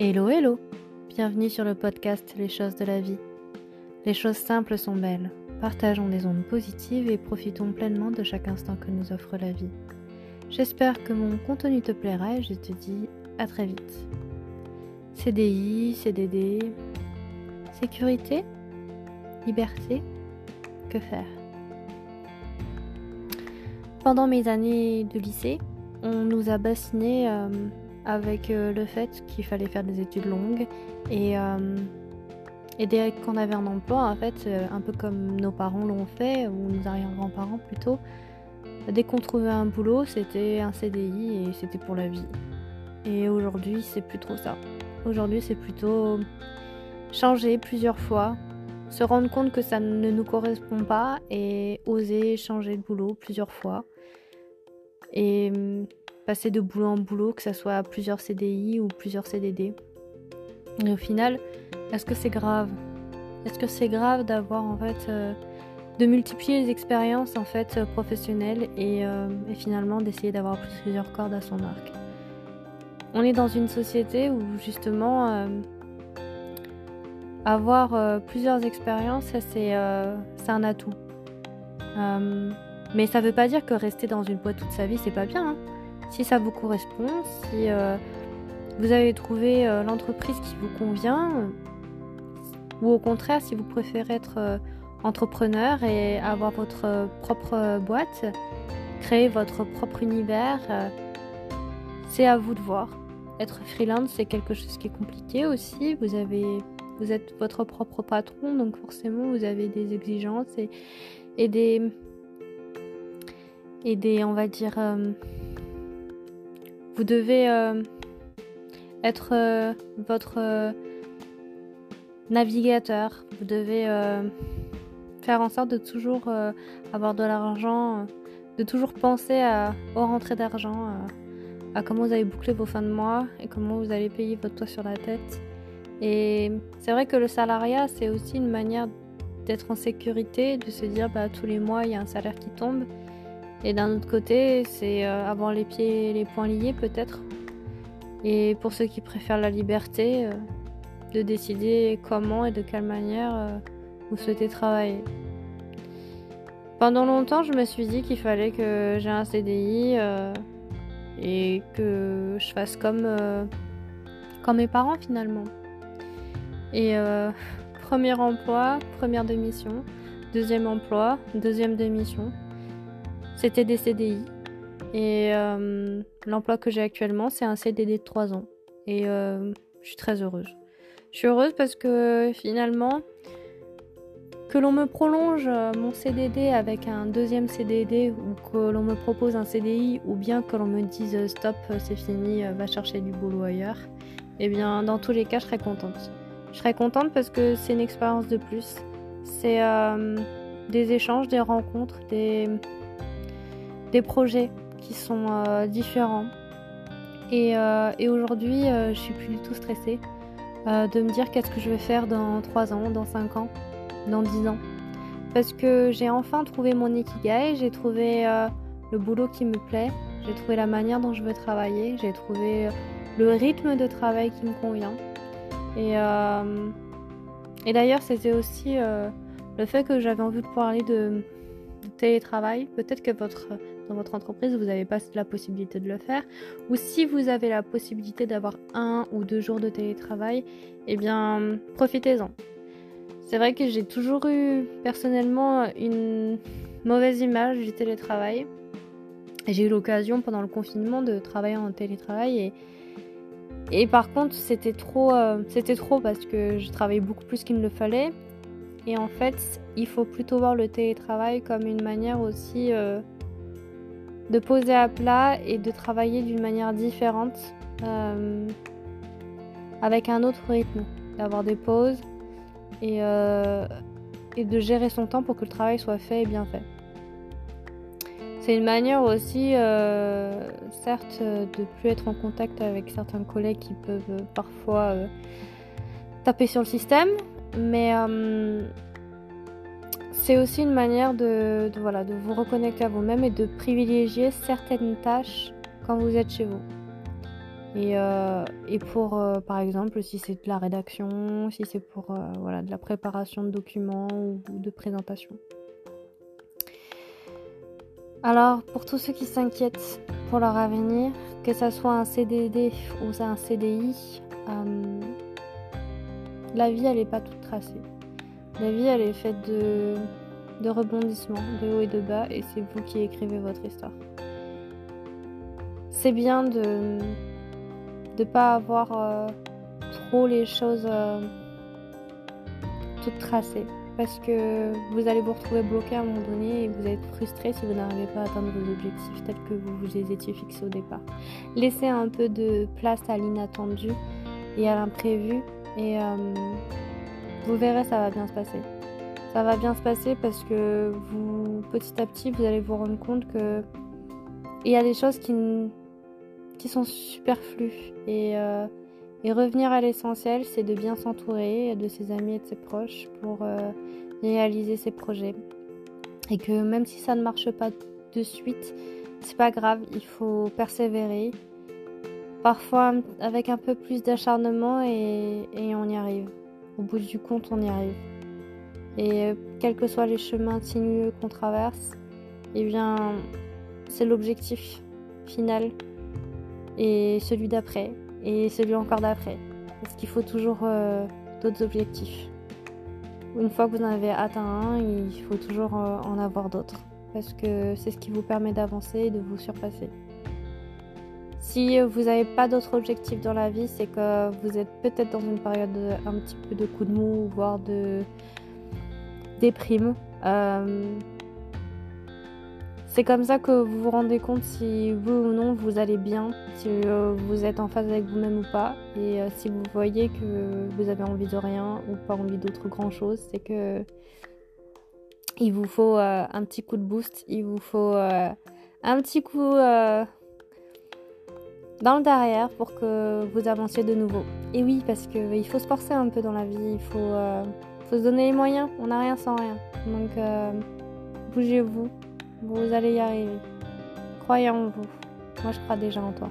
Hello, hello Bienvenue sur le podcast Les choses de la vie. Les choses simples sont belles. Partageons des ondes positives et profitons pleinement de chaque instant que nous offre la vie. J'espère que mon contenu te plaira et je te dis à très vite. CDI, CDD, sécurité, liberté, que faire? Pendant mes années de lycée, on nous a bassiné euh, avec euh, le fait qu'il fallait faire des études longues et, euh, dès qu'on avait un emploi, en fait, euh, un peu comme nos parents l'ont fait, ou nos arrière-grands-parents plutôt, dès qu'on trouvait un boulot, c'était un CDI et c'était pour la vie. Et aujourd'hui, c'est plus trop ça. Aujourd'hui, c'est plutôt changer plusieurs fois, se rendre compte que ça ne nous correspond pas et oser changer de boulot plusieurs fois. Et passer de boulot en boulot, que ce soit plusieurs CDI ou plusieurs CDD. Et au final, est-ce que c'est grave? Est-ce que c'est grave d'avoir en fait euh, de multiplier les expériences en fait professionnelles et, euh, et finalement d'essayer d'avoir plusieurs cordes à son arc? On est dans une société où justement euh, avoir plusieurs expériences, c'est un atout. Mais ça veut pas dire que rester dans une boîte toute sa vie, c'est pas bien. Hein si ça vous correspond, si euh, vous avez trouvé euh, l'entreprise qui vous convient, ou au contraire, si vous préférez être euh, entrepreneur et avoir votre propre boîte, créer votre propre univers, c'est à vous de voir. Être freelance, c'est quelque chose qui est compliqué aussi. Vous êtes votre propre patron, donc forcément, vous avez des exigences et des, et des, on va dire, vous devez euh, être euh, votre euh, navigateur. Vous devez faire en sorte de toujours avoir de l'argent, de toujours penser à, aux rentrées d'argent, à, comment vous allez boucler vos fins de mois et comment vous allez payer votre toit sur la tête. Et c'est vrai que le salariat, c'est aussi une manière d'être en sécurité, de se dire bah, tous les mois il y a un salaire qui tombe et d'un autre côté, c'est euh, avoir les pieds et les poings liés peut-être. Et pour ceux qui préfèrent la liberté, euh, de décider comment et de quelle manière euh, vous souhaitez travailler. Pendant longtemps, je me suis dit qu'il fallait que j'ai un CDI et que je fasse comme, comme mes parents finalement. Et premier emploi, première démission, deuxième emploi, deuxième démission. C'était des CDI. Et euh, l'emploi que j'ai actuellement, c'est un CDD de 3 ans. Et euh, je suis très heureuse. Je suis heureuse parce que finalement, que l'on me prolonge euh, mon CDD avec un deuxième CDD ou que l'on me propose un CDI ou bien que l'on me dise stop, c'est fini, va chercher du boulot ailleurs, eh bien dans tous les cas, je serais contente. Je serais contente parce que c'est une expérience de plus. C'est des échanges, des rencontres, des, des projets qui sont euh, différents. Et, euh, aujourd'hui, euh, je suis plus du tout stressée de me dire qu'est-ce que je vais faire dans 3 ans, dans 5 ans, dans 10 ans. Parce que j'ai enfin trouvé mon ikigai, j'ai trouvé le boulot qui me plaît, j'ai trouvé la manière dont je veux travailler, j'ai trouvé le rythme de travail qui me convient. Et, d'ailleurs, c'était aussi le fait que j'avais envie de parler de télétravail. Peut-être que votre dans votre entreprise, vous n'avez pas la possibilité de le faire. Ou si vous avez la possibilité d'avoir un ou deux jours de télétravail, eh bien, profitez-en. C'est vrai que j'ai toujours eu personnellement une mauvaise image du télétravail. J'ai eu l'occasion pendant le confinement de travailler en télétravail et, par contre c'était trop, euh, c'était trop parce que je travaillais beaucoup plus qu'il ne le fallait. Et en fait, il faut plutôt voir le télétravail comme une manière aussi euh, de poser à plat et de travailler d'une manière différente, euh, avec un autre rythme, d'avoir des pauses et, euh, et de gérer son temps pour que le travail soit fait et bien fait. C'est une manière aussi, euh, certes, de plus être en contact avec certains collègues qui peuvent parfois taper sur le système, mais c'est aussi une manière de, voilà, de vous reconnecter à vous-même et de privilégier certaines tâches quand vous êtes chez vous. Et, et pour, par exemple, si c'est de la rédaction, si c'est pour voilà, de la préparation de documents ou de présentation. Alors, pour tous ceux qui s'inquiètent pour leur avenir, que ce soit un CDD ou un CDI, euh, la vie, elle n'est pas toute tracée. La vie, elle est faite de, rebondissements, de haut et de bas, et c'est vous qui écrivez votre histoire. C'est bien de ne pas avoir euh, trop les choses euh, toutes tracées parce que vous allez vous retrouver bloqué à un moment donné et vous allez être frustré si vous n'arrivez pas à atteindre vos objectifs tels que vous vous les étiez fixés au départ. Laissez un peu de place à l'inattendu et à l'imprévu et euh, vous verrez ça va bien se passer. Ça va bien se passer parce que vous petit à petit vous allez vous rendre compte que il y a des choses qui, sont superflues et euh, et revenir à l'essentiel, c'est de bien s'entourer de ses amis et de ses proches pour euh, réaliser ses projets. Et que même si ça ne marche pas de suite, c'est pas grave, il faut persévérer. Parfois avec un peu plus d'acharnement et, on y arrive. Au bout du compte, on y arrive. Et euh, quels que soient les chemins sinueux qu'on traverse, eh bien, c'est l'objectif final et celui d'après et celui encore d'après. Parce qu'il faut toujours euh, d'autres objectifs. Une fois que vous en avez atteint un, il faut toujours euh, en avoir d'autres. Parce que c'est ce qui vous permet d'avancer et de vous surpasser. Si vous n'avez pas d'autres objectifs dans la vie, c'est que vous êtes peut-être dans une période un petit peu de coup de mou, voire de déprime. Euh, c'est comme ça que vous vous rendez compte si vous ou non vous allez bien, si euh, vous êtes en phase avec vous-même ou pas. Et euh, si vous voyez que vous avez envie de rien ou pas envie d'autre grand chose, c'est que il vous faut un petit coup de boost, il vous faut un petit coup dans le derrière pour que vous avanciez de nouveau. Et oui, parce qu'il faut se forcer un peu dans la vie, il faut, faut se donner les moyens, on n'a rien sans rien. Donc bougez-vous, vous allez y arriver. Croyez en vous. Moi, je crois déjà en toi.